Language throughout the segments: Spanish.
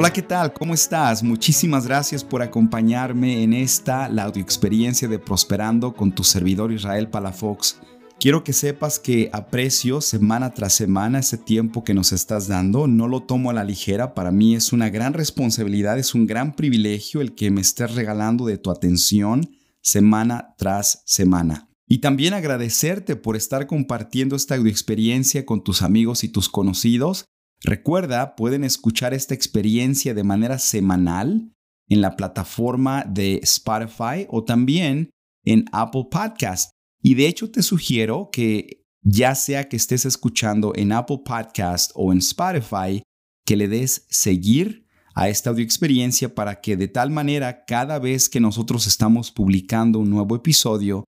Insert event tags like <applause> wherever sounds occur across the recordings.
Hola, ¿qué tal? ¿Cómo estás? Muchísimas gracias por acompañarme en esta, la audioexperiencia de Prosperando con tu servidor Israel Palafox. Quiero que sepas que aprecio semana tras semana ese tiempo que nos estás dando. No lo tomo a la ligera. Para mí es una gran responsabilidad, es un gran privilegio el que me estés regalando de tu atención semana tras semana. Y también agradecerte por estar compartiendo esta experiencia con tus amigos y tus conocidos. Recuerda, pueden escuchar esta experiencia de manera semanal en la plataforma de Spotify o también en Apple Podcast. Y de hecho te sugiero que ya sea que estés escuchando en Apple Podcast o en Spotify, que le des seguir a esta audio experiencia para que de tal manera cada vez que nosotros estamos publicando un nuevo episodio,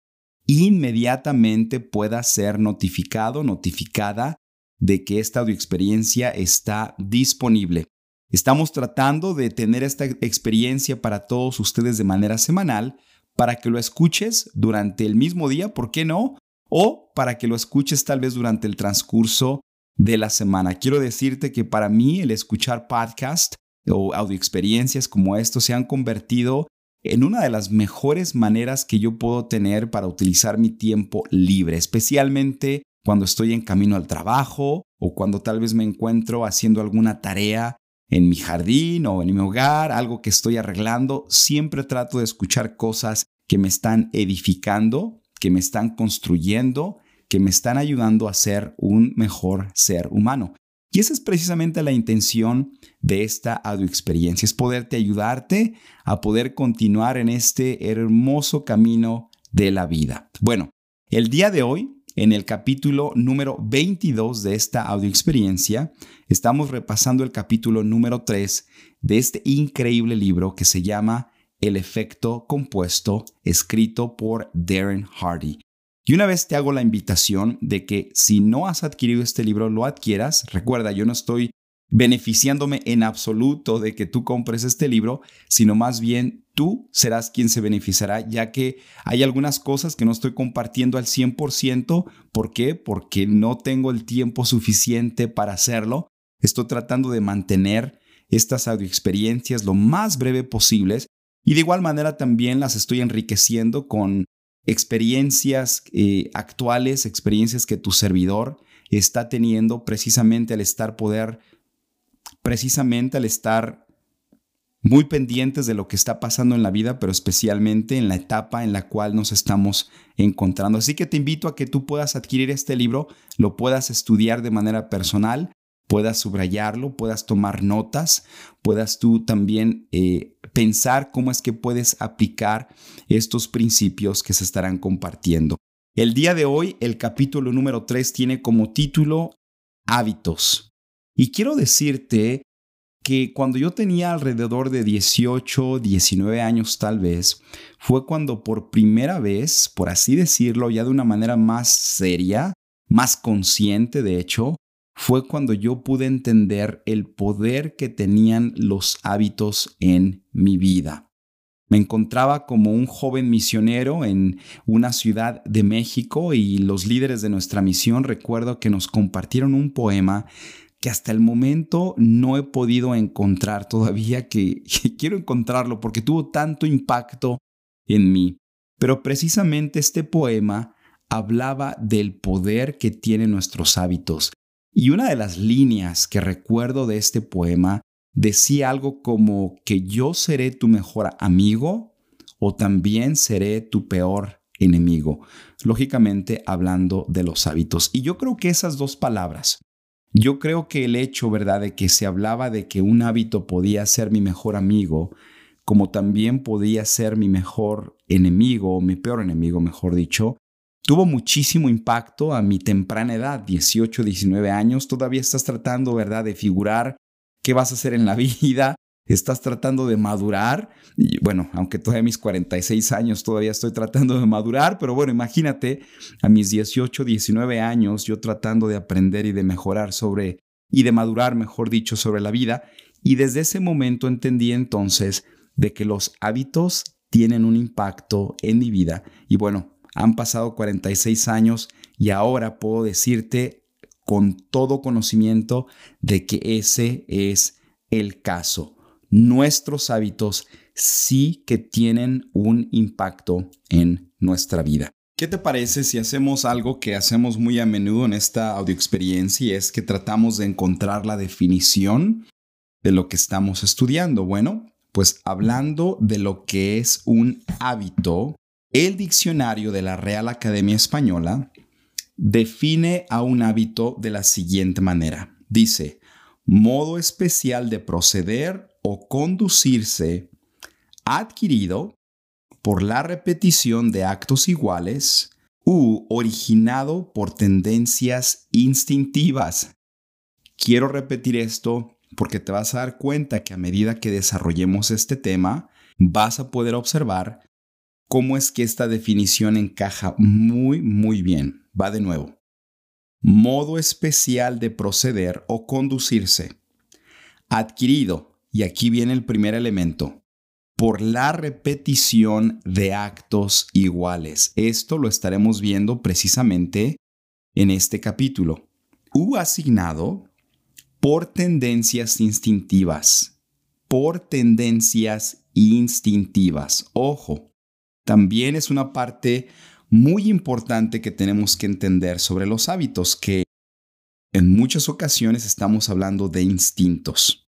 inmediatamente pueda ser notificado, notificada de que esta audio experiencia está disponible. Estamos tratando de tener esta experiencia para todos ustedes de manera semanal para que lo escuches durante el mismo día, ¿por qué no? O para que lo escuches tal vez durante el transcurso de la semana. Quiero decirte que para mí el escuchar podcast o audio experiencias como esto se han convertido en una de las mejores maneras que yo puedo tener para utilizar mi tiempo libre, especialmente cuando estoy en camino al trabajo o cuando tal vez me encuentro haciendo alguna tarea en mi jardín o en mi hogar, algo que estoy arreglando, siempre trato de escuchar cosas que me están edificando, que me están construyendo, que me están ayudando a ser un mejor ser humano. Y esa es precisamente la intención de esta audio experiencia, es poderte ayudarte a poder continuar en este hermoso camino de la vida. Bueno, el día de hoy en el capítulo número 22 de esta audio experiencia, estamos repasando el capítulo número 3 de este increíble libro que se llama El efecto compuesto, escrito por Darren Hardy. Y una vez te hago la invitación de que si no has adquirido este libro, lo adquieras. Recuerda, yo no estoy beneficiándome en absoluto de que tú compres este libro, sino más bien tú serás quien se beneficiará, ya que hay algunas cosas que no estoy compartiendo al 100%. ¿Por qué? Porque no tengo el tiempo suficiente para hacerlo. Estoy tratando de mantener estas audioexperiencias lo más breve posibles y de igual manera también las estoy enriqueciendo con experiencias eh, actuales, experiencias que tu servidor está teniendo precisamente al estar poder precisamente al estar muy pendientes de lo que está pasando en la vida, pero especialmente en la etapa en la cual nos estamos encontrando. Así que te invito a que tú puedas adquirir este libro, lo puedas estudiar de manera personal, puedas subrayarlo, puedas tomar notas, puedas tú también eh, pensar cómo es que puedes aplicar estos principios que se estarán compartiendo. El día de hoy, el capítulo número 3 tiene como título Hábitos. Y quiero decirte que cuando yo tenía alrededor de 18, 19 años tal vez, fue cuando por primera vez, por así decirlo, ya de una manera más seria, más consciente de hecho, fue cuando yo pude entender el poder que tenían los hábitos en mi vida. Me encontraba como un joven misionero en una ciudad de México y los líderes de nuestra misión recuerdo que nos compartieron un poema que hasta el momento no he podido encontrar todavía, <laughs> que, quiero encontrarlo porque tuvo tanto impacto en mí. Pero precisamente este poema hablaba del poder que tienen nuestros hábitos. Y una de las líneas que recuerdo de este poema decía algo como que yo seré tu mejor amigo o también seré tu peor enemigo. Lógicamente hablando de los hábitos. Y yo creo que esas dos palabras, yo creo que el hecho, ¿verdad?, de que se hablaba de que un hábito podía ser mi mejor amigo, como también podía ser mi mejor enemigo, o mi peor enemigo, mejor dicho, tuvo muchísimo impacto a mi temprana edad, 18, 19 años. Todavía estás tratando, ¿verdad?, de figurar qué vas a hacer en la <laughs> vida, estás tratando de madurar. Bueno, aunque todavía mis 46 años todavía estoy tratando de madurar, pero bueno, imagínate a mis 18, 19 años yo tratando de aprender y de mejorar sobre, y de madurar, mejor dicho, sobre la vida. Y desde ese momento entendí entonces de que los hábitos tienen un impacto en mi vida. Y bueno, han pasado 46 años y ahora puedo decirte con todo conocimiento de que ese es el caso. Nuestros hábitos sí que tienen un impacto en nuestra vida. ¿Qué te parece si hacemos algo que hacemos muy a menudo en esta audioexperiencia y es que tratamos de encontrar la definición de lo que estamos estudiando? Bueno, pues hablando de lo que es un hábito, el diccionario de la Real Academia Española define a un hábito de la siguiente manera. Dice, modo especial de proceder o conducirse adquirido por la repetición de actos iguales u originado por tendencias instintivas. Quiero repetir esto porque te vas a dar cuenta que a medida que desarrollemos este tema, vas a poder observar cómo es que esta definición encaja muy, muy bien. Va de nuevo. Modo especial de proceder o conducirse. Adquirido, y aquí viene el primer elemento, por la repetición de actos iguales. Esto lo estaremos viendo precisamente en este capítulo. U asignado por tendencias instintivas. Por tendencias instintivas. Ojo, también es una parte muy importante que tenemos que entender sobre los hábitos, que en muchas ocasiones estamos hablando de instintos.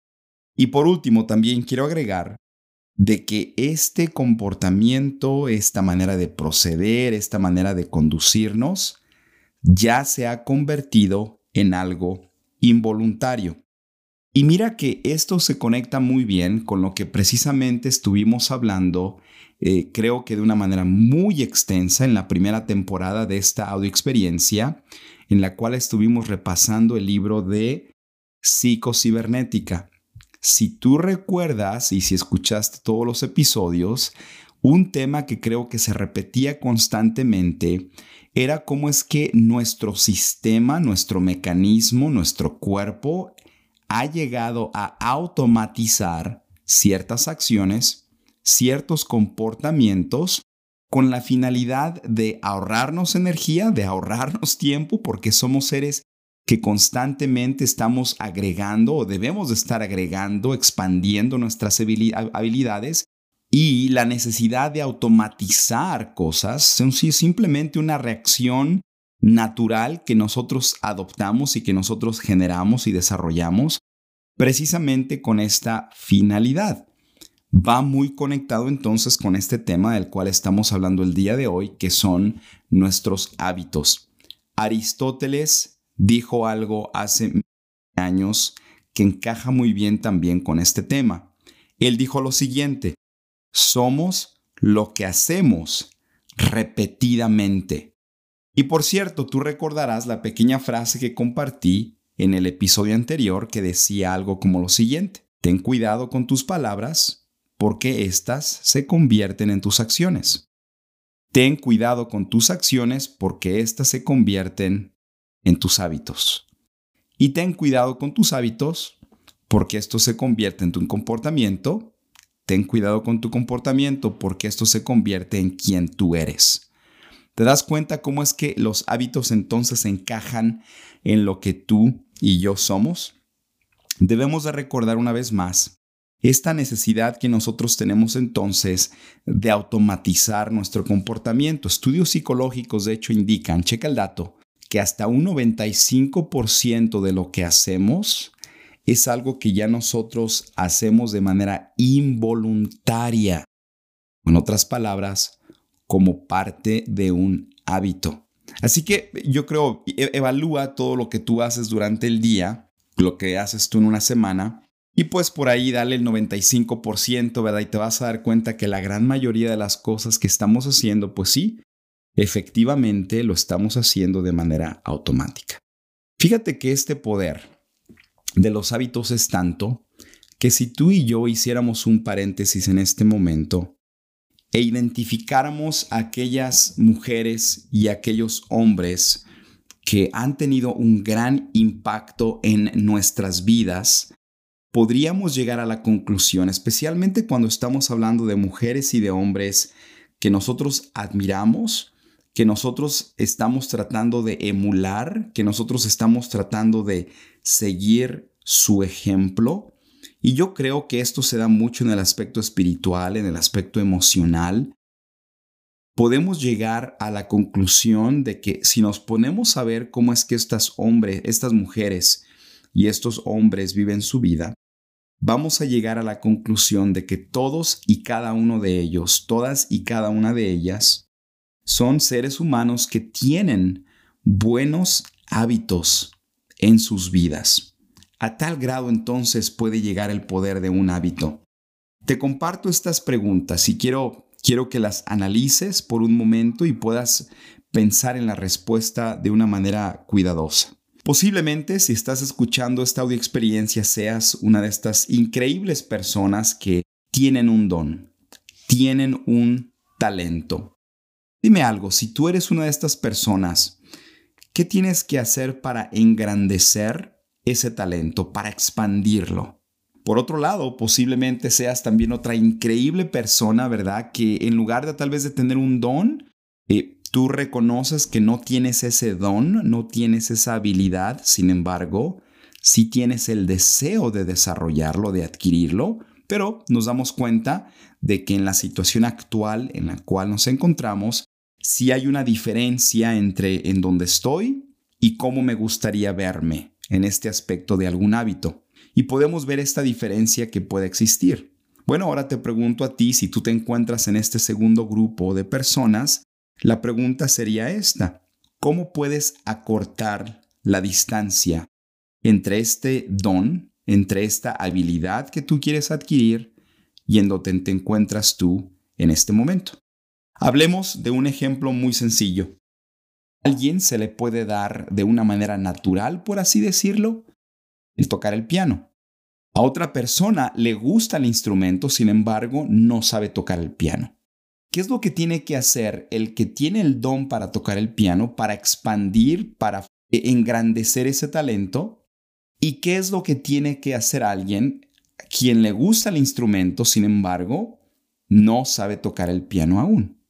Y por último, también quiero agregar de que este comportamiento, esta manera de proceder, esta manera de conducirnos, ya se ha convertido en algo involuntario. Y mira que esto se conecta muy bien con lo que precisamente estuvimos hablando, eh, creo que de una manera muy extensa en la primera temporada de esta audioexperiencia, en la cual estuvimos repasando el libro de psicocibernética. Si tú recuerdas y si escuchaste todos los episodios, un tema que creo que se repetía constantemente era cómo es que nuestro sistema, nuestro mecanismo, nuestro cuerpo ha llegado a automatizar ciertas acciones, ciertos comportamientos con la finalidad de ahorrarnos energía, de ahorrarnos <laughs> tiempo, porque somos seres que constantemente estamos agregando o debemos de estar agregando, expandiendo nuestras habilidades y la necesidad de automatizar cosas es simplemente una reacción natural que nosotros adoptamos y que nosotros generamos y desarrollamos precisamente con esta finalidad. Va muy conectado entonces con este tema del cual estamos hablando el día de hoy, que son nuestros hábitos. Aristóteles dijo algo hace años que encaja muy bien también con este tema. Él dijo lo siguiente, somos lo que hacemos repetidamente. Y por cierto, tú recordarás la pequeña frase que compartí en el episodio anterior que decía algo como lo siguiente, ten cuidado con tus palabras porque éstas se convierten en tus acciones. Ten cuidado con tus acciones porque éstas se convierten en tus hábitos. Y ten cuidado con tus hábitos porque esto se convierte en tu comportamiento. Ten cuidado con tu comportamiento porque esto se convierte en quien tú eres. ¿Te das cuenta cómo es que los hábitos entonces encajan en lo que tú y yo somos? Debemos de recordar una vez más esta necesidad que nosotros tenemos entonces de automatizar nuestro comportamiento. Estudios psicológicos de hecho indican, checa el dato, que hasta un 95% de lo que hacemos es algo que ya nosotros hacemos de manera involuntaria. En otras palabras, como parte de un hábito. Así que yo creo, e-, evalúa todo lo que tú haces durante el día, lo que haces tú en una semana, y pues por ahí dale el 95%, ¿verdad? Y te vas a dar cuenta que la gran mayoría de las cosas que estamos haciendo, pues sí, efectivamente lo estamos haciendo de manera automática. Fíjate que este poder de los hábitos es tanto que si tú y yo hiciéramos un paréntesis en este momento e identificáramos a aquellas mujeres y aquellos hombres que han tenido un gran impacto en nuestras vidas, podríamos llegar a la conclusión, especialmente cuando estamos hablando de mujeres y de hombres que nosotros admiramos, que nosotros estamos tratando de emular, que nosotros estamos tratando de seguir su ejemplo. Y yo creo que esto se da mucho en el aspecto espiritual, en el aspecto emocional. Podemos llegar a la conclusión de que si nos ponemos a ver cómo es que estas hombres, estas mujeres y estos hombres viven su vida, vamos a llegar a la conclusión de que todos y cada uno de ellos, todas y cada una de ellas, son seres humanos que tienen buenos hábitos en sus vidas. A tal grado entonces puede llegar el poder de un hábito. Te comparto estas preguntas y quiero, quiero que las analices por un momento y puedas pensar en la respuesta de una manera cuidadosa. Posiblemente si estás escuchando esta audio experiencia seas una de estas increíbles personas que tienen un don, tienen un talento. Dime algo, si tú eres una de estas personas, ¿qué tienes que hacer para engrandecer ese talento, para expandirlo? Por otro lado, posiblemente seas también otra increíble persona, ¿verdad? Que en lugar de tal vez de tener un don, eh, tú reconoces que no tienes ese don, no tienes esa habilidad, sin embargo, sí tienes el deseo de desarrollarlo, de adquirirlo, pero nos damos cuenta de que en la situación actual en la cual nos encontramos, sí hay una diferencia entre en dónde estoy y cómo me gustaría verme en este aspecto de algún hábito. Y podemos ver esta diferencia que puede existir. Bueno, ahora te pregunto a ti si tú te encuentras en este segundo grupo de personas la pregunta sería esta, ¿cómo puedes acortar la distancia entre este don, entre esta habilidad que tú quieres adquirir y en donde te encuentras tú en este momento? Hablemos de un ejemplo muy sencillo. Alguien se le puede dar de una manera natural, por así decirlo, el tocar el piano. A otra persona le gusta el instrumento, sin embargo, no sabe tocar el piano. ¿Qué es lo que tiene que hacer el que tiene el don para tocar el piano, para expandir, para engrandecer ese talento? ¿Y qué es lo que tiene que hacer alguien quien le gusta el instrumento, sin embargo, no sabe tocar el piano aún?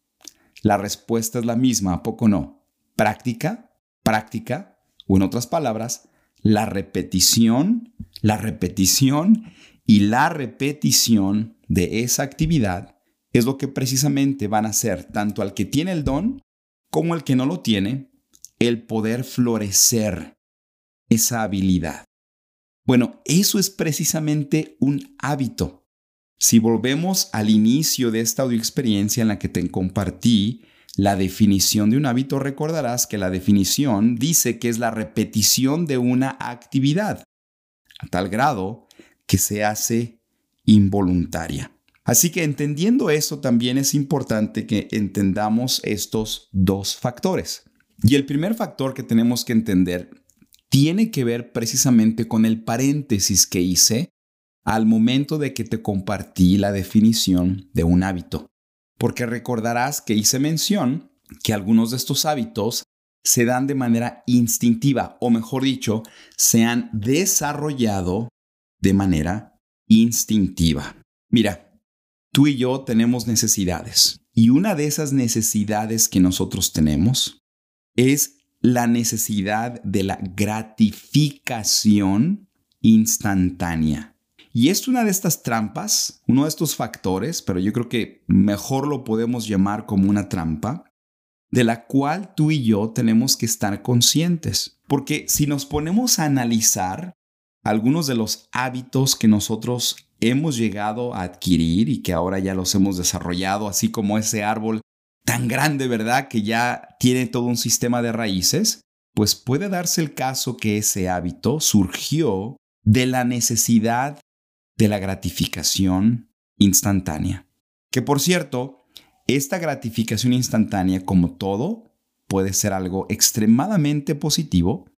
La respuesta es la misma, ¿a poco no? Práctica, práctica, o en otras palabras, la repetición, la repetición y la repetición de esa actividad es lo que precisamente van a hacer tanto al que tiene el don como al que no lo tiene, el poder florecer esa habilidad. Bueno, eso es precisamente un hábito. Si volvemos al inicio de esta audioexperiencia en la que te compartí la definición de un hábito, recordarás que la definición dice que es la repetición de una actividad, a tal grado que se hace involuntaria. Así que entendiendo eso también es importante que entendamos estos dos factores. Y el primer factor que tenemos que entender tiene que ver precisamente con el paréntesis que hice al momento de que te compartí la definición de un hábito. Porque recordarás que hice mención que algunos de estos hábitos se dan de manera instintiva, o mejor dicho, se han desarrollado de manera instintiva. Mira, Tú y yo tenemos necesidades. Y una de esas necesidades que nosotros tenemos es la necesidad de la gratificación instantánea. Y es una de estas trampas, uno de estos factores, pero yo creo que mejor lo podemos llamar como una trampa, de la cual tú y yo tenemos que estar conscientes. Porque si nos ponemos a analizar algunos de los hábitos que nosotros hemos llegado a adquirir y que ahora ya los hemos desarrollado, así como ese árbol tan grande, ¿verdad? Que ya tiene todo un sistema de raíces, pues puede darse el caso que ese hábito surgió de la necesidad de la gratificación instantánea. Que por cierto, esta gratificación instantánea, como todo, puede ser algo extremadamente positivo,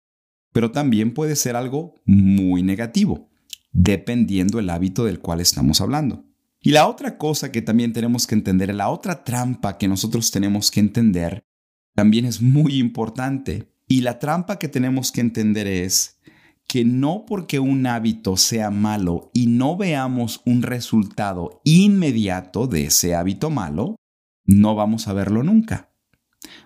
pero también puede ser algo muy negativo dependiendo el hábito del cual estamos hablando. Y la otra cosa que también tenemos que entender, la otra trampa que nosotros tenemos que entender, también es muy importante. Y la trampa que tenemos que entender es que no porque un hábito sea malo y no veamos un resultado inmediato de ese hábito malo, no vamos a verlo nunca.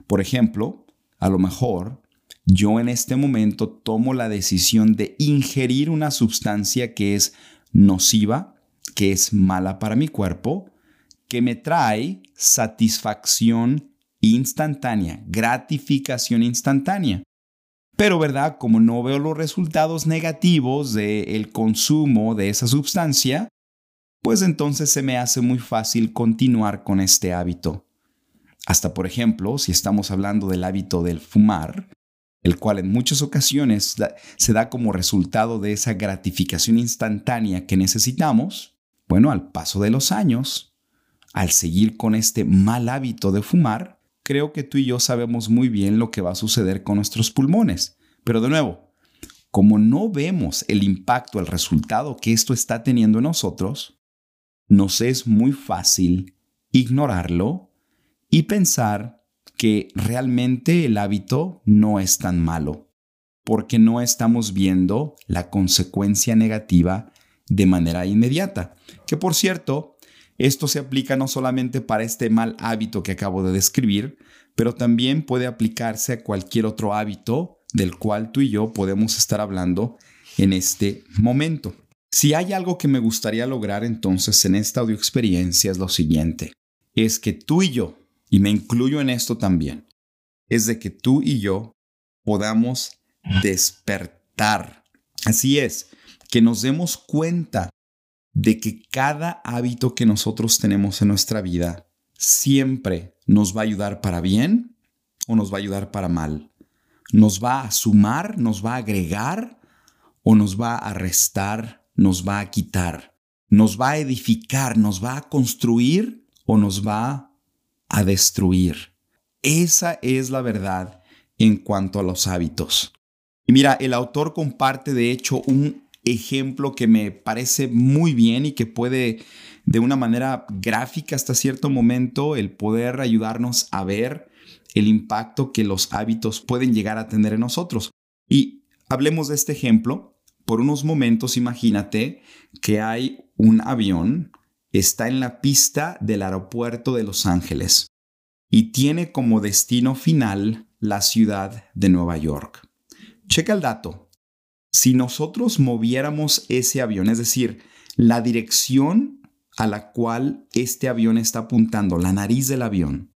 Por ejemplo, a lo mejor yo en este momento tomo la decisión de ingerir una sustancia que es nociva, que es mala para mi cuerpo, que me trae satisfacción instantánea, gratificación instantánea. Pero, ¿verdad? Como no veo los resultados negativos del consumo de esa sustancia, pues entonces se me hace muy fácil continuar con este hábito. Hasta, por ejemplo, si estamos hablando del hábito del fumar, el cual en muchas ocasiones se da como resultado de esa gratificación instantánea que necesitamos, bueno, al paso de los años, al seguir con este mal hábito de fumar, creo que tú y yo sabemos muy bien lo que va a suceder con nuestros pulmones. Pero de nuevo, como no vemos el impacto, el resultado que esto está teniendo en nosotros, nos es muy fácil ignorarlo y pensar que realmente el hábito no es tan malo, porque no estamos viendo la consecuencia negativa de manera inmediata. Que por cierto, esto se aplica no solamente para este mal hábito que acabo de describir, pero también puede aplicarse a cualquier otro hábito del cual tú y yo podemos estar hablando en este momento. Si hay algo que me gustaría lograr entonces en esta audio experiencia es lo siguiente, es que tú y yo y me incluyo en esto también, es de que tú y yo podamos despertar. Así es, que nos demos cuenta de que cada hábito que nosotros tenemos en nuestra vida siempre nos va a ayudar para bien o nos va a ayudar para mal. Nos va a sumar, nos va a agregar o nos va a restar, nos va a quitar. Nos va a edificar, nos va a construir o nos va a destruir. Esa es la verdad en cuanto a los hábitos. Y mira, el autor comparte de hecho un ejemplo que me parece muy bien y que puede de una manera gráfica hasta cierto momento el poder ayudarnos a ver el impacto que los hábitos pueden llegar a tener en nosotros. Y hablemos de este ejemplo. Por unos momentos imagínate que hay un avión está en la pista del aeropuerto de Los Ángeles y tiene como destino final la ciudad de Nueva York. Checa el dato. Si nosotros moviéramos ese avión, es decir, la dirección a la cual este avión está apuntando, la nariz del avión,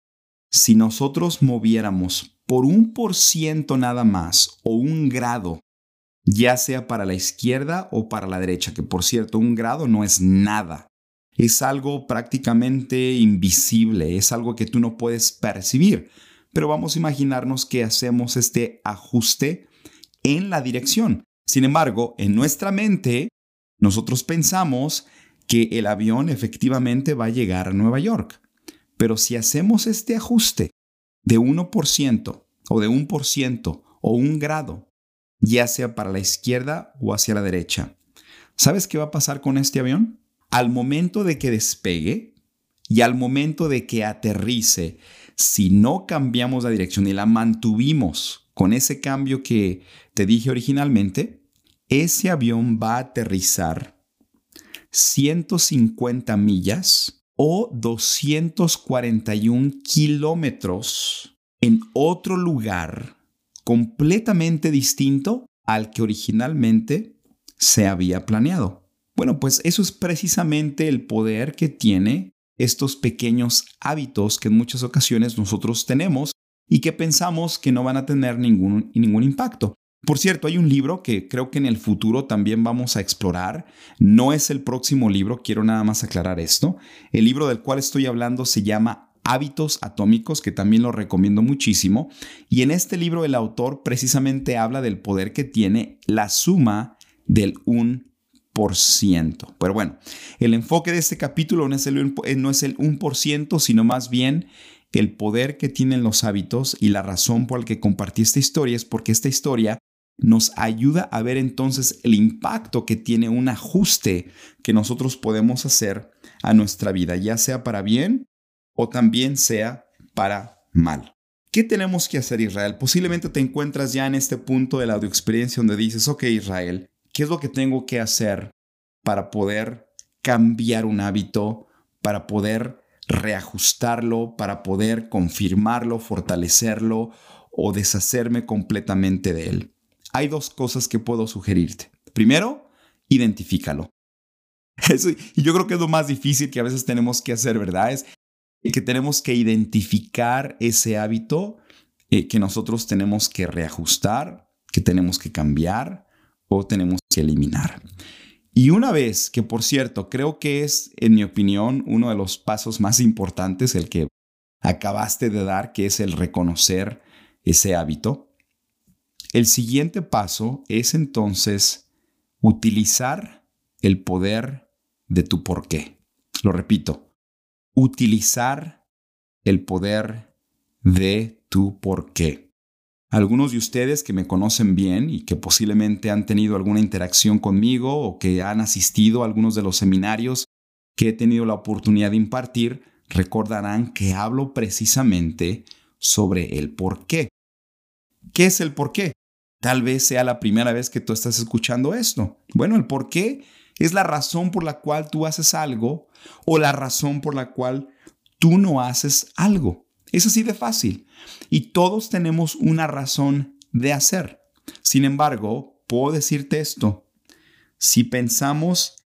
si nosotros moviéramos por un por ciento nada más o un grado, ya sea para la izquierda o para la derecha, que por cierto un grado no es nada, es algo prácticamente invisible, es algo que tú no puedes percibir. Pero vamos a imaginarnos que hacemos este ajuste en la dirección. Sin embargo, en nuestra mente, nosotros pensamos que el avión efectivamente va a llegar a Nueva York. Pero si hacemos este ajuste de 1% o de 1% o un grado, ya sea para la izquierda o hacia la derecha, ¿sabes qué va a pasar con este avión? al momento de que despegue y al momento de que aterrice, si no cambiamos la dirección y la mantuvimos con ese cambio que te dije originalmente, ese avión va a aterrizar 150 millas o 241 kilómetros en otro lugar completamente distinto al que originalmente se había planeado. Bueno, pues eso es precisamente el poder que tiene estos pequeños hábitos que en muchas ocasiones nosotros tenemos y que pensamos que no van a tener ningún, ningún impacto. Por cierto, hay un libro que creo que en el futuro también vamos a explorar. No es el próximo libro, quiero nada más aclarar esto. El libro del cual estoy hablando se llama Hábitos Atómicos, que también lo recomiendo muchísimo. Y en este libro el autor precisamente habla del poder que tiene la suma del un pero bueno, el enfoque de este capítulo no es el, eh, no es el 1%, sino más bien el poder que tienen los hábitos y la razón por la que compartí esta historia es porque esta historia nos ayuda a ver entonces el impacto que tiene un ajuste que nosotros podemos hacer a nuestra vida, ya sea para bien o también sea para mal. ¿Qué tenemos que hacer Israel? Posiblemente te encuentras ya en este punto de la experiencia donde dices, ok Israel, ¿Qué es lo que tengo que hacer para poder cambiar un hábito, para poder reajustarlo, para poder confirmarlo, fortalecerlo o deshacerme completamente de él? Hay dos cosas que puedo sugerirte. Primero, identifícalo. <laughs> y yo creo que es lo más difícil que a veces tenemos que hacer, ¿verdad? Es que tenemos que identificar ese hábito eh, que nosotros tenemos que reajustar, que tenemos que cambiar o tenemos que eliminar. Y una vez que, por cierto, creo que es, en mi opinión, uno de los pasos más importantes, el que acabaste de dar, que es el reconocer ese hábito, el siguiente paso es entonces utilizar el poder de tu por qué. Lo repito, utilizar el poder de tu por qué. Algunos de ustedes que me conocen bien y que posiblemente han tenido alguna interacción conmigo o que han asistido a algunos de los seminarios que he tenido la oportunidad de impartir, recordarán que hablo precisamente sobre el por qué. ¿Qué es el por qué? Tal vez sea la primera vez que tú estás escuchando esto. Bueno, el por qué es la razón por la cual tú haces algo o la razón por la cual tú no haces algo. Es así de fácil. Y todos tenemos una razón de hacer. Sin embargo, puedo decirte esto. Si pensamos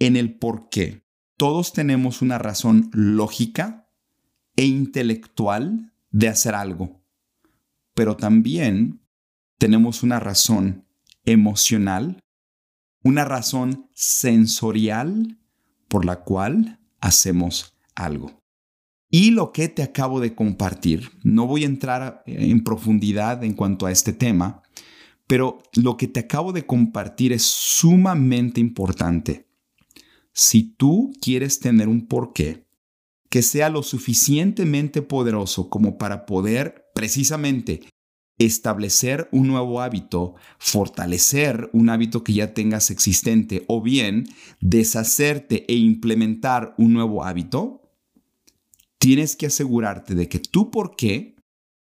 en el por qué, todos tenemos una razón lógica e intelectual de hacer algo. Pero también tenemos una razón emocional, una razón sensorial por la cual hacemos algo. Y lo que te acabo de compartir, no voy a entrar en profundidad en cuanto a este tema, pero lo que te acabo de compartir es sumamente importante. Si tú quieres tener un porqué que sea lo suficientemente poderoso como para poder precisamente establecer un nuevo hábito, fortalecer un hábito que ya tengas existente o bien deshacerte e implementar un nuevo hábito, tienes que asegurarte de que tú por qué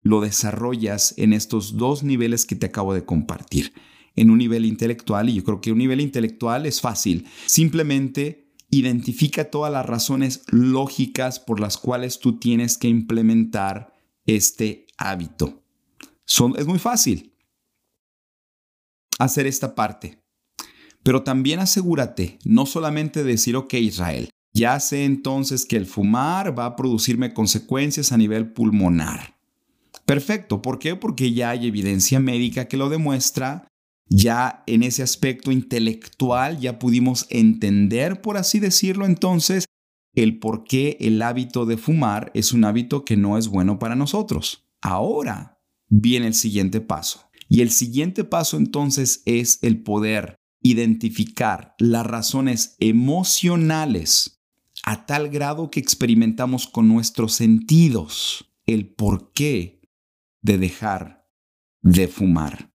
lo desarrollas en estos dos niveles que te acabo de compartir. En un nivel intelectual, y yo creo que un nivel intelectual es fácil. Simplemente identifica todas las razones lógicas por las cuales tú tienes que implementar este hábito. Son, es muy fácil hacer esta parte. Pero también asegúrate no solamente decir, ok Israel, ya sé entonces que el fumar va a producirme consecuencias a nivel pulmonar. Perfecto, ¿por qué? Porque ya hay evidencia médica que lo demuestra, ya en ese aspecto intelectual ya pudimos entender, por así decirlo, entonces, el por qué el hábito de fumar es un hábito que no es bueno para nosotros. Ahora viene el siguiente paso. Y el siguiente paso entonces es el poder identificar las razones emocionales a tal grado que experimentamos con nuestros sentidos el porqué de dejar de fumar.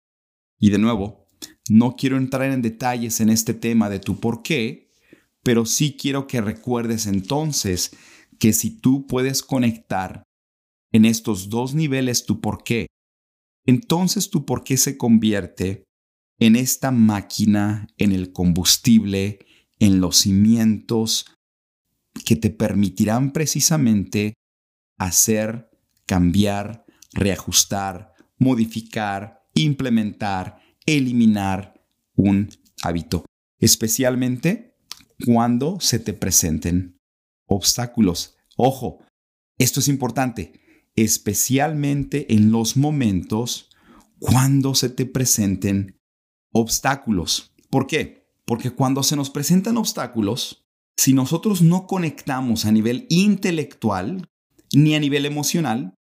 Y de nuevo, no quiero entrar en detalles en este tema de tu por qué, pero sí quiero que recuerdes entonces que si tú puedes conectar en estos dos niveles tu por qué, entonces tu por qué se convierte en esta máquina, en el combustible, en los cimientos, que te permitirán precisamente hacer, cambiar, reajustar, modificar, implementar, eliminar un hábito, especialmente cuando se te presenten obstáculos. Ojo, esto es importante, especialmente en los momentos cuando se te presenten obstáculos. ¿Por qué? Porque cuando se nos presentan obstáculos, si nosotros no conectamos a nivel intelectual ni a nivel emocional,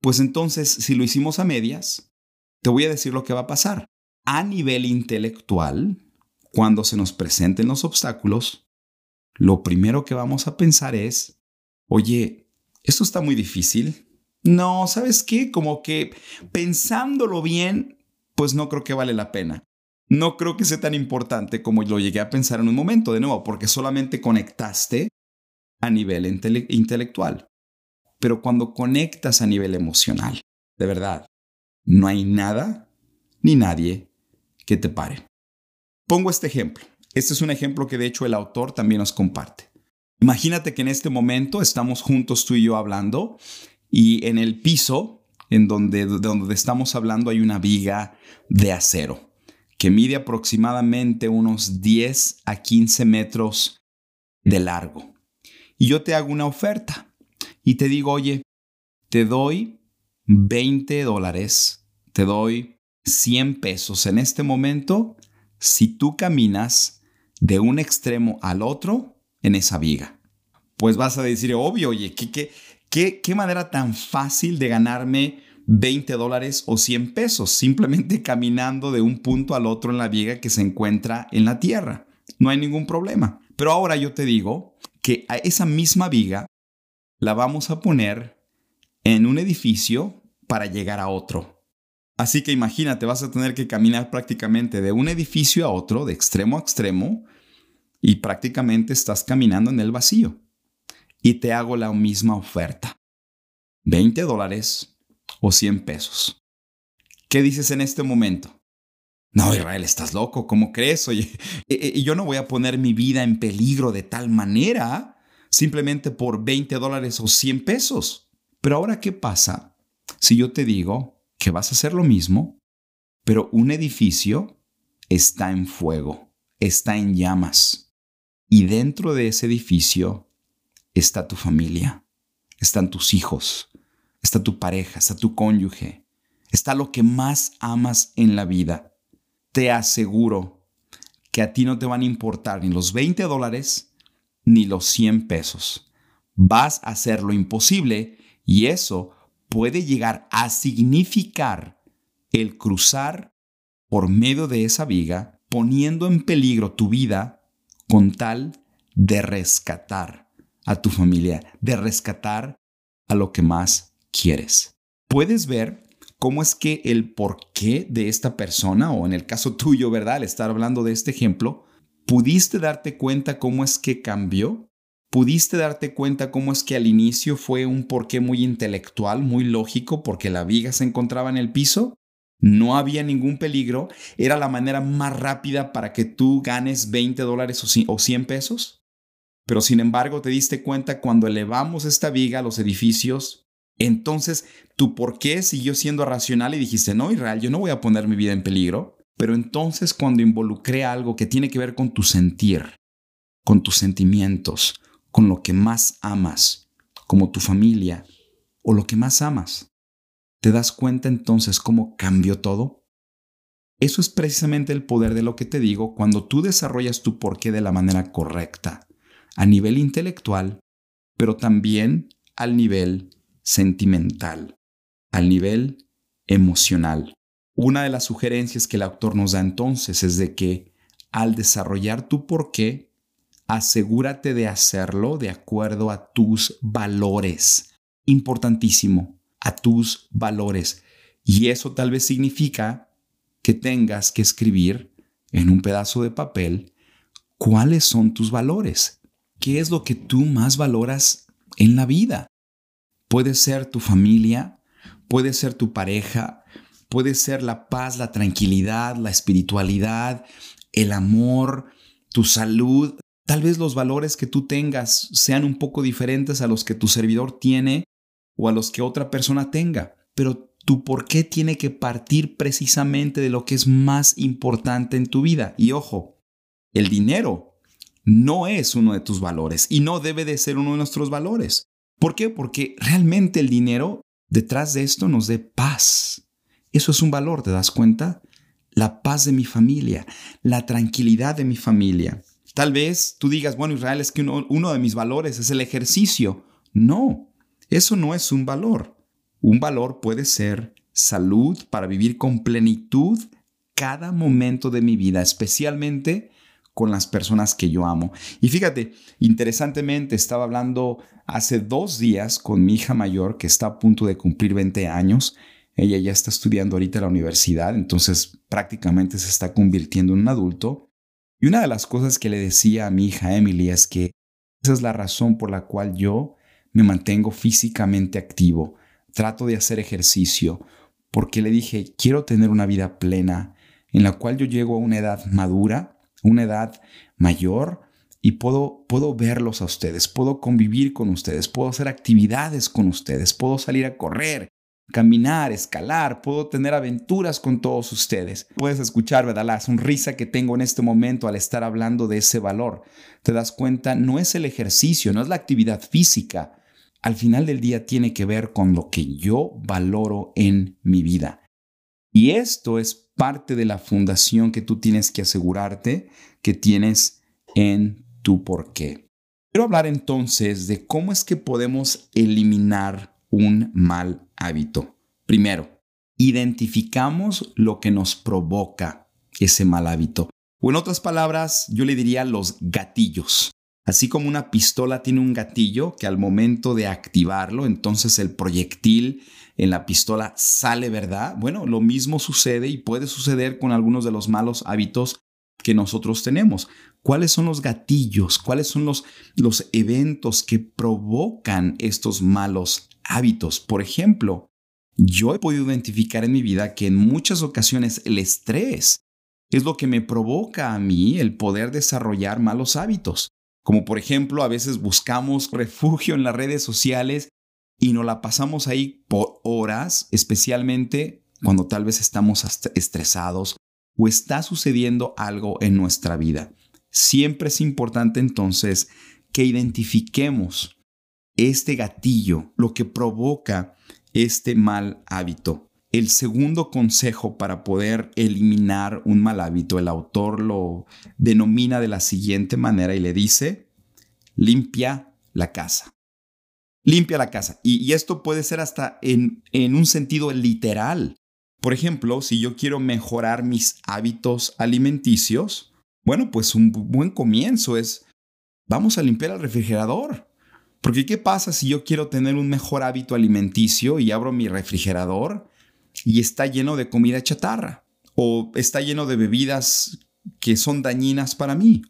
pues entonces si lo hicimos a medias, te voy a decir lo que va a pasar. A nivel intelectual, cuando se nos presenten los obstáculos, lo primero que vamos a pensar es, oye, esto está muy difícil. No, ¿sabes qué? Como que pensándolo bien, pues no creo que vale la pena no creo que sea tan importante como lo llegué a pensar en un momento, de nuevo, porque solamente conectaste a nivel intelectual. Pero cuando conectas a nivel emocional, de verdad, no hay nada ni nadie que te pare. Pongo este ejemplo. Este es un ejemplo que de hecho el autor también nos comparte. Imagínate que en este momento estamos juntos tú y yo hablando y en el piso en donde, donde estamos hablando hay una viga de acero que mide aproximadamente unos 10 a 15 metros de largo. Y yo te hago una oferta y te digo, oye, te doy 20 dólares, te doy 100 pesos en este momento si tú caminas de un extremo al otro en esa viga. Pues vas a decir, obvio, oye, ¿qué, qué, qué, manera tan fácil de ganarme 20 dólares o 100 pesos, simplemente <laughs> caminando de un punto al otro en la viga que se encuentra en la tierra. No hay ningún problema. Pero ahora yo te digo que a esa misma viga la vamos a poner en un edificio para llegar a otro. Así que imagínate, vas a tener que caminar prácticamente de un edificio a otro, de extremo a extremo, y prácticamente estás caminando en el vacío. Y te hago la misma oferta. 20 dólares o 100 pesos. ¿Qué dices en este momento? No, Israel, estás loco, ¿cómo crees? Oye, y <laughs> yo no voy a poner mi vida en peligro de tal manera simplemente por 20 dólares o 100 pesos. Pero ahora, ¿qué pasa si yo te digo que vas a hacer lo mismo, pero un edificio está en fuego, está en llamas, y dentro de ese edificio está tu familia, están tus hijos, está tu pareja, está tu cónyuge, está lo que más amas en la vida te aseguro que a ti no te van a importar ni los 20 dólares ni los 100 pesos. Vas a hacer lo imposible y eso puede llegar a significar el cruzar por medio de esa viga, poniendo en peligro tu vida con tal de rescatar a tu familia, de rescatar a lo que más quieres. Puedes ver cómo es que el porqué de esta persona, o en el caso tuyo, ¿verdad? Al estar hablando de este ejemplo, ¿pudiste darte cuenta cómo es que cambió? ¿Pudiste darte cuenta cómo es que al inicio fue un porqué muy intelectual, muy lógico, porque la viga se encontraba en el piso? No había ningún peligro, era la manera más rápida para que tú ganes 20 dólares o 100 pesos. Pero sin embargo te diste cuenta cuando elevamos esta viga a los edificios, entonces, tu por qué siguió siendo racional y dijiste, no, Israel, yo no voy a poner mi vida en peligro. Pero entonces cuando involucré algo que tiene que ver con tu sentir, con tus sentimientos, con lo que más amas, como tu familia o lo que más amas, ¿te das cuenta entonces cómo cambió todo? Eso es precisamente el poder de lo que te digo cuando tú desarrollas tu porqué de la manera correcta, a nivel intelectual, pero también al nivel sentimental, al nivel emocional. Una de las sugerencias que el autor nos da entonces es de que al desarrollar tu porqué, asegúrate de hacerlo de acuerdo a tus valores. Importantísimo, a tus valores. Y eso tal vez significa que tengas que escribir en un pedazo de papel cuáles son tus valores. ¿Qué es lo que tú más valoras en la vida? Puede ser tu familia, puede ser tu pareja, puede ser la paz, la tranquilidad, la espiritualidad, el amor, tu salud. Tal vez los valores que tú tengas sean un poco diferentes a los que tu servidor tiene o a los que otra persona tenga, pero tu por qué tiene que partir precisamente de lo que es más importante en tu vida. Y ojo, el dinero no es uno de tus valores y no debe de ser uno de nuestros valores. ¿Por qué? Porque realmente el dinero detrás de esto nos dé paz. Eso es un valor, ¿te das cuenta? La paz de mi familia, la tranquilidad de mi familia. Tal vez tú digas, bueno, Israel, es que uno, de mis valores es el ejercicio. No, eso no es un valor. Un valor puede ser salud para vivir con plenitud cada momento de mi vida, especialmente con las personas que yo amo. Y fíjate, interesantemente estaba hablando hace dos días con mi hija mayor que está a punto de cumplir 20 años. Ella ya está estudiando ahorita en la universidad, entonces prácticamente se está convirtiendo en un adulto. Y una de las cosas que le decía a mi hija Emily es que esa es la razón por la cual yo me mantengo físicamente activo. Trato de hacer ejercicio porque le dije, quiero tener una vida plena en la cual yo llego a una edad madura una edad mayor y puedo, puedo verlos a ustedes, puedo convivir con ustedes, puedo hacer actividades con ustedes, puedo salir a correr, caminar, escalar, puedo tener aventuras con todos ustedes. Puedes escuchar, ¿verdad? La sonrisa que tengo en este momento al estar hablando de ese valor. Te das cuenta, no es el ejercicio, no es la actividad física. Al final del día tiene que ver con lo que yo valoro en mi vida. Y esto es parte de la fundación que tú tienes que asegurarte que tienes en tu porqué. Quiero hablar entonces de cómo es que podemos eliminar un mal hábito. Primero, identificamos lo que nos provoca ese mal hábito. O en otras palabras, yo le diría los gatillos. Así como una pistola tiene un gatillo que al momento de activarlo, entonces el proyectil en la pistola sale, ¿verdad? Bueno, lo mismo sucede y puede suceder con algunos de los malos hábitos que nosotros tenemos. ¿Cuáles son los gatillos? ¿Cuáles son los, los eventos que provocan estos malos hábitos? Por ejemplo, yo he podido identificar en mi vida que en muchas ocasiones el estrés es lo que me provoca a mí el poder desarrollar malos hábitos. Como por ejemplo, a veces buscamos refugio en las redes sociales y nos la pasamos ahí por horas, especialmente cuando tal vez estamos estresados o está sucediendo algo en nuestra vida. Siempre es importante entonces que identifiquemos este gatillo, lo que provoca este mal hábito. El segundo consejo para poder eliminar un mal hábito, el autor lo denomina de la siguiente manera y le dice, limpia la casa. Limpia la casa. Y, esto puede ser hasta en, en un sentido literal. Por ejemplo, si yo quiero mejorar mis hábitos alimenticios, bueno, pues un buen comienzo es, vamos a limpiar el refrigerador. Porque ¿qué pasa si yo quiero tener un mejor hábito alimenticio y abro mi refrigerador y está lleno de comida chatarra? O está lleno de bebidas que son dañinas para mí.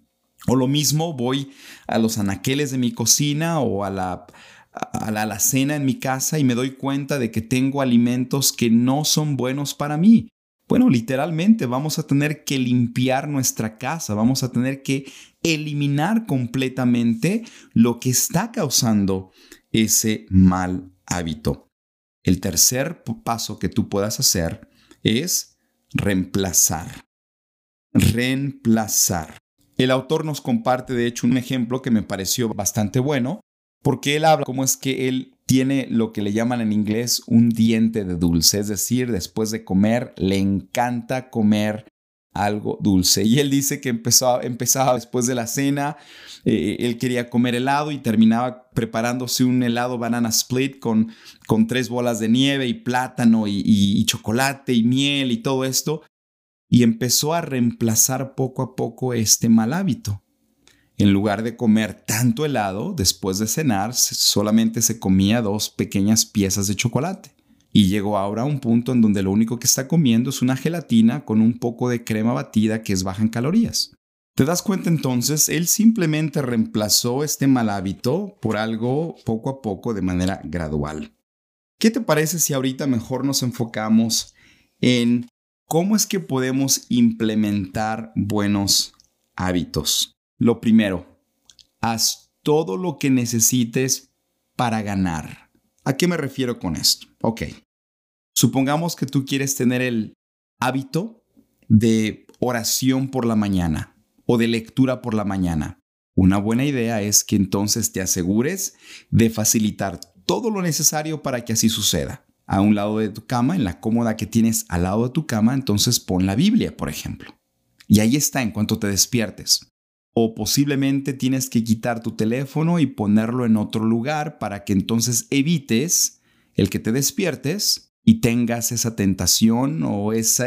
O lo mismo voy a los anaqueles de mi cocina o a la, a la alacena en mi casa y me doy cuenta de que tengo alimentos que no son buenos para mí. Bueno, literalmente vamos a tener que limpiar nuestra casa, vamos a tener que eliminar completamente lo que está causando ese mal hábito. El tercer paso que tú puedas hacer es reemplazar. Reemplazar. El autor nos comparte de hecho un ejemplo que me pareció bastante bueno, porque él habla como es que él tiene lo que le llaman en inglés un diente de dulce, es decir, después de comer le encanta comer algo dulce. Y él dice que empezó, empezaba después de la cena, eh, él quería comer helado y terminaba preparándose un helado banana split con, con tres bolas de nieve y plátano y chocolate y miel y todo esto. Y empezó a reemplazar poco a poco este mal hábito. En lugar de comer tanto helado, después de cenar solamente se comía dos pequeñas piezas de chocolate. Y llegó ahora a un punto en donde lo único que está comiendo es una gelatina con un poco de crema batida que es baja en calorías. ¿Te das cuenta entonces? Él simplemente reemplazó este mal hábito por algo poco a poco de manera gradual. ¿Qué te parece si ahorita mejor nos enfocamos en cómo es que podemos implementar buenos hábitos? Lo primero, haz todo lo que necesites para ganar. ¿A qué me refiero con esto? Ok. Supongamos que tú quieres tener el hábito de oración por la mañana o de lectura por la mañana. Una buena idea es que entonces te asegures de facilitar todo lo necesario para que así suceda. A un lado de tu cama, en la cómoda que tienes al lado de tu cama, entonces pon la Biblia, por ejemplo. Y ahí está en cuanto te despiertes. O posiblemente tienes que quitar tu teléfono y ponerlo en otro lugar para que entonces evites el que te despiertes y tengas esa tentación o esa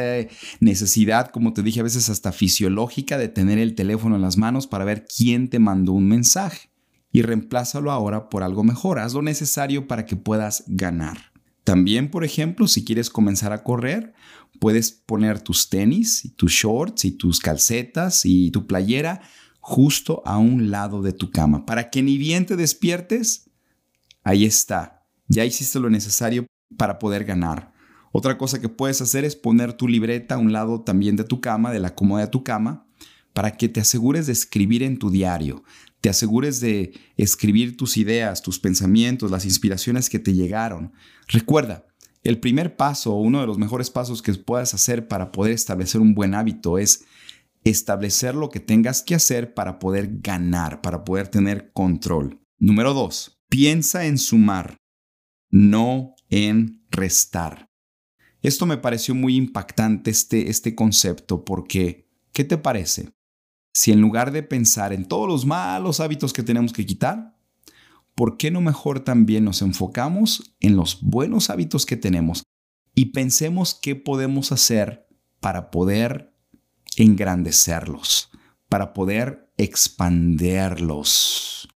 necesidad, como te dije a veces hasta fisiológica, de tener el teléfono en las manos para ver quién te mandó un mensaje. Y reemplázalo ahora por algo mejor. Haz lo necesario para que puedas ganar. También, por ejemplo, si quieres comenzar a correr, puedes poner tus tenis, y tus shorts y tus calcetas y tu playera justo a un lado de tu cama, para que ni bien te despiertes, ahí está, ya hiciste lo necesario para poder ganar. Otra cosa que puedes hacer es poner tu libreta a un lado también de tu cama, de la cómoda de tu cama, para que te asegures de escribir en tu diario, te asegures de escribir tus ideas, tus pensamientos, las inspiraciones que te llegaron. Recuerda, el primer paso, uno de los mejores pasos que puedas hacer para poder establecer un buen hábito es establecer lo que tengas que hacer para poder ganar, para poder tener control. Número dos, piensa en sumar, no en restar. Esto me pareció muy impactante este, este concepto porque, ¿qué te parece? Si en lugar de pensar en todos los malos hábitos que tenemos que quitar, ¿por qué no mejor también nos enfocamos en los buenos hábitos que tenemos y pensemos qué podemos hacer para poder engrandecerlos, para poder expanderlos?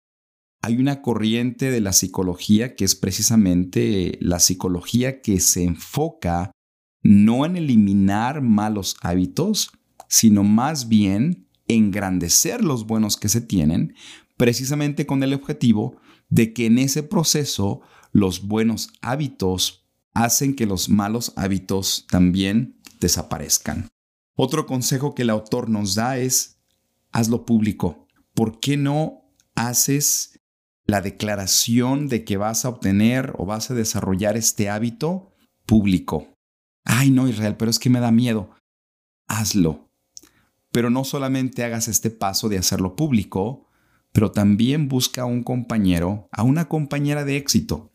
Hay una corriente de la psicología que es precisamente la psicología que se enfoca no en eliminar malos hábitos, sino más bien engrandecer los buenos que se tienen, precisamente con el objetivo de que en ese proceso los buenos hábitos hacen que los malos hábitos también desaparezcan. Otro consejo que el autor nos da es, hazlo público. ¿Por qué no haces la declaración de que vas a obtener o vas a desarrollar este hábito público? Ay, no, Israel, pero es que me da miedo. Hazlo. Pero no solamente hagas este paso de hacerlo público, pero también busca a un compañero, a una compañera de éxito.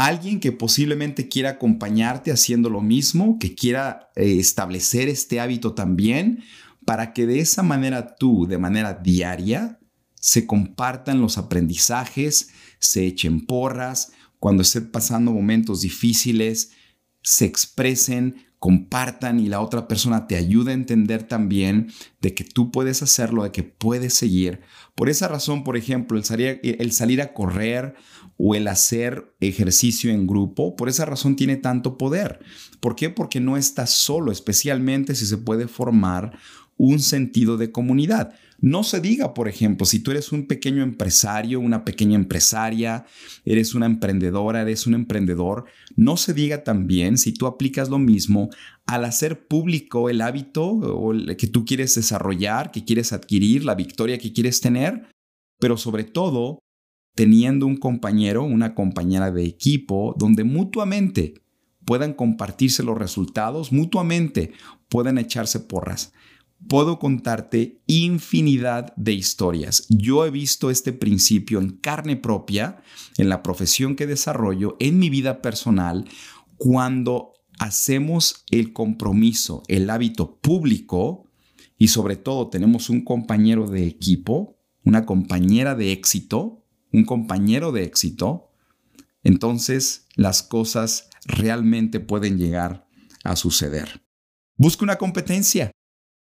Alguien que posiblemente quiera acompañarte haciendo lo mismo, que quiera eh, establecer este hábito también, para que de esa manera tú, de manera diaria, se compartan los aprendizajes, se echen porras, cuando estén pasando momentos difíciles, se expresen, compartan y la otra persona te ayude a entender también de que tú puedes hacerlo, de que puedes seguir. Por esa razón, por ejemplo, el salir, el salir a correr o el hacer ejercicio en grupo, por esa razón tiene tanto poder. ¿Por qué? Porque no estás solo, especialmente si se puede formar un sentido de comunidad. No se diga, por ejemplo, si tú eres un pequeño empresario, una pequeña empresaria, eres una emprendedora, eres un emprendedor, no se diga también si tú aplicas lo mismo al hacer público el hábito que tú quieres desarrollar, que quieres adquirir, la victoria que quieres tener, pero sobre todo teniendo un compañero, una compañera de equipo donde mutuamente puedan compartirse los resultados, mutuamente puedan echarse porras puedo contarte infinidad de historias. Yo he visto este principio en carne propia, en la profesión que desarrollo, en mi vida personal, cuando hacemos el compromiso, el hábito público y sobre todo tenemos un compañero de equipo, una compañera de éxito, un compañero de éxito, entonces las cosas realmente pueden llegar a suceder. Busca una competencia.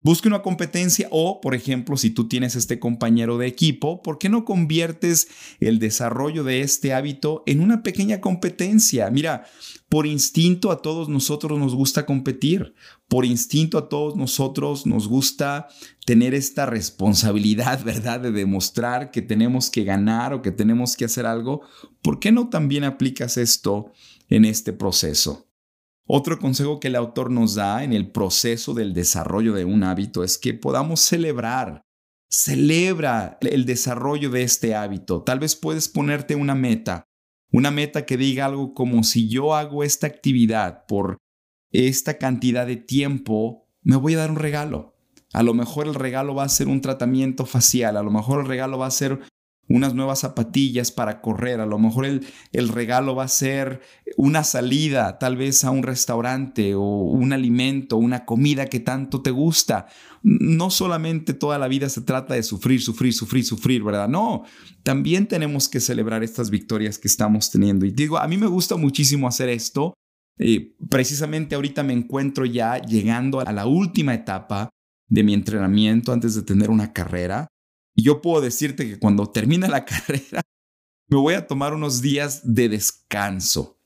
Busque una competencia o, por ejemplo, si tú tienes este compañero de equipo, ¿por qué no conviertes el desarrollo de este hábito en una pequeña competencia? Mira, por instinto a todos nosotros nos gusta competir, por instinto a todos nosotros nos gusta tener esta responsabilidad, <laughs> ¿verdad? De demostrar que tenemos que ganar o que tenemos que hacer algo. ¿Por qué no también aplicas esto en este proceso? Otro consejo que el autor nos da en el proceso del desarrollo de un hábito es que podamos celebrar. Celebra el desarrollo de este hábito. Tal vez puedes ponerte una meta, una meta que diga algo como si yo hago esta actividad por esta cantidad de tiempo, me voy a dar un regalo. A lo mejor el regalo va a ser un tratamiento facial, a lo mejor el regalo va a ser unas nuevas zapatillas para correr, a lo mejor el, el, regalo va a ser una salida tal vez a un restaurante o un alimento, una comida que tanto te gusta. No solamente toda la vida se trata de sufrir, sufrir, sufrir, sufrir, ¿verdad? No, también tenemos que celebrar estas victorias que estamos teniendo. Y digo, a mí me gusta muchísimo hacer esto. Eh, precisamente ahorita me encuentro ya llegando a la última etapa de mi entrenamiento antes de tener una carrera. Yo puedo decirte que cuando termine la <laughs> carrera, me voy a tomar unos días de descanso.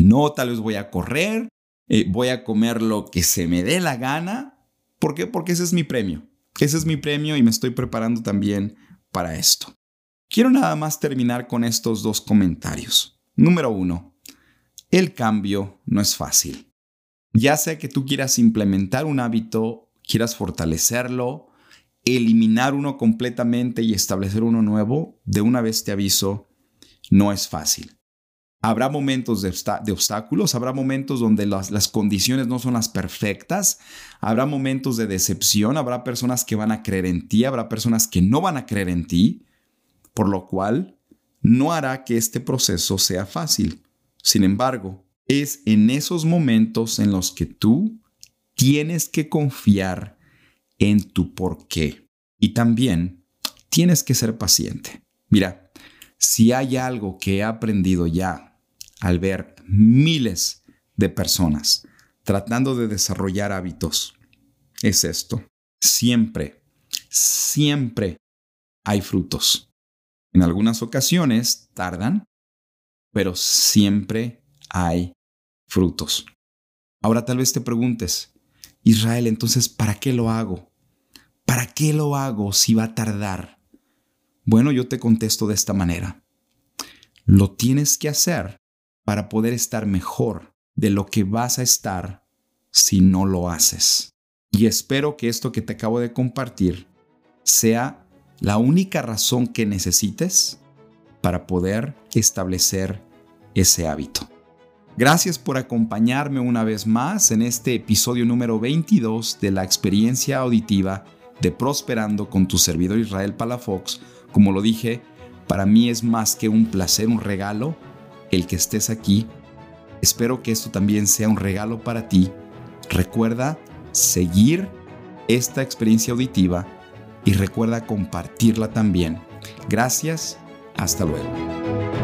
No, tal vez voy a correr, eh, voy a comer lo que se me dé la gana. ¿Por qué? Porque ese es mi premio. Ese es mi premio y me estoy preparando también para esto. Quiero nada más terminar con estos dos comentarios. Número uno, el cambio no es fácil. Ya sea que tú quieras implementar un hábito, quieras fortalecerlo, eliminar uno completamente y establecer uno nuevo, de una vez te aviso, no es fácil. Habrá momentos de, obstáculos, habrá momentos donde las, las condiciones no son las perfectas, habrá momentos de decepción, habrá personas que van a creer en ti, habrá personas que no van a creer en ti, por lo cual no hará que este proceso sea fácil. Sin embargo, es en esos momentos en los que tú tienes que confiar en tu porqué. Y también tienes que ser paciente. Mira, si hay algo que he aprendido ya al ver miles de personas tratando de desarrollar hábitos es esto. Siempre, siempre hay frutos. En algunas ocasiones tardan, pero siempre hay frutos. Ahora tal vez te preguntes, Israel, entonces, ¿para qué lo hago? ¿Para qué lo hago si va a tardar? Bueno, yo te contesto de esta manera. Lo tienes que hacer para poder estar mejor de lo que vas a estar si no lo haces. Y espero que esto que te acabo de compartir sea la única razón que necesites para poder establecer ese hábito. Gracias por acompañarme una vez más en este episodio número 22 de la experiencia auditiva de Prosperando con tu servidor Israel Palafox. Como lo dije, para mí es más que un placer, un regalo el que estés aquí. Espero que esto también sea un regalo para ti. Recuerda seguir esta experiencia auditiva y recuerda compartirla también. Gracias, hasta luego.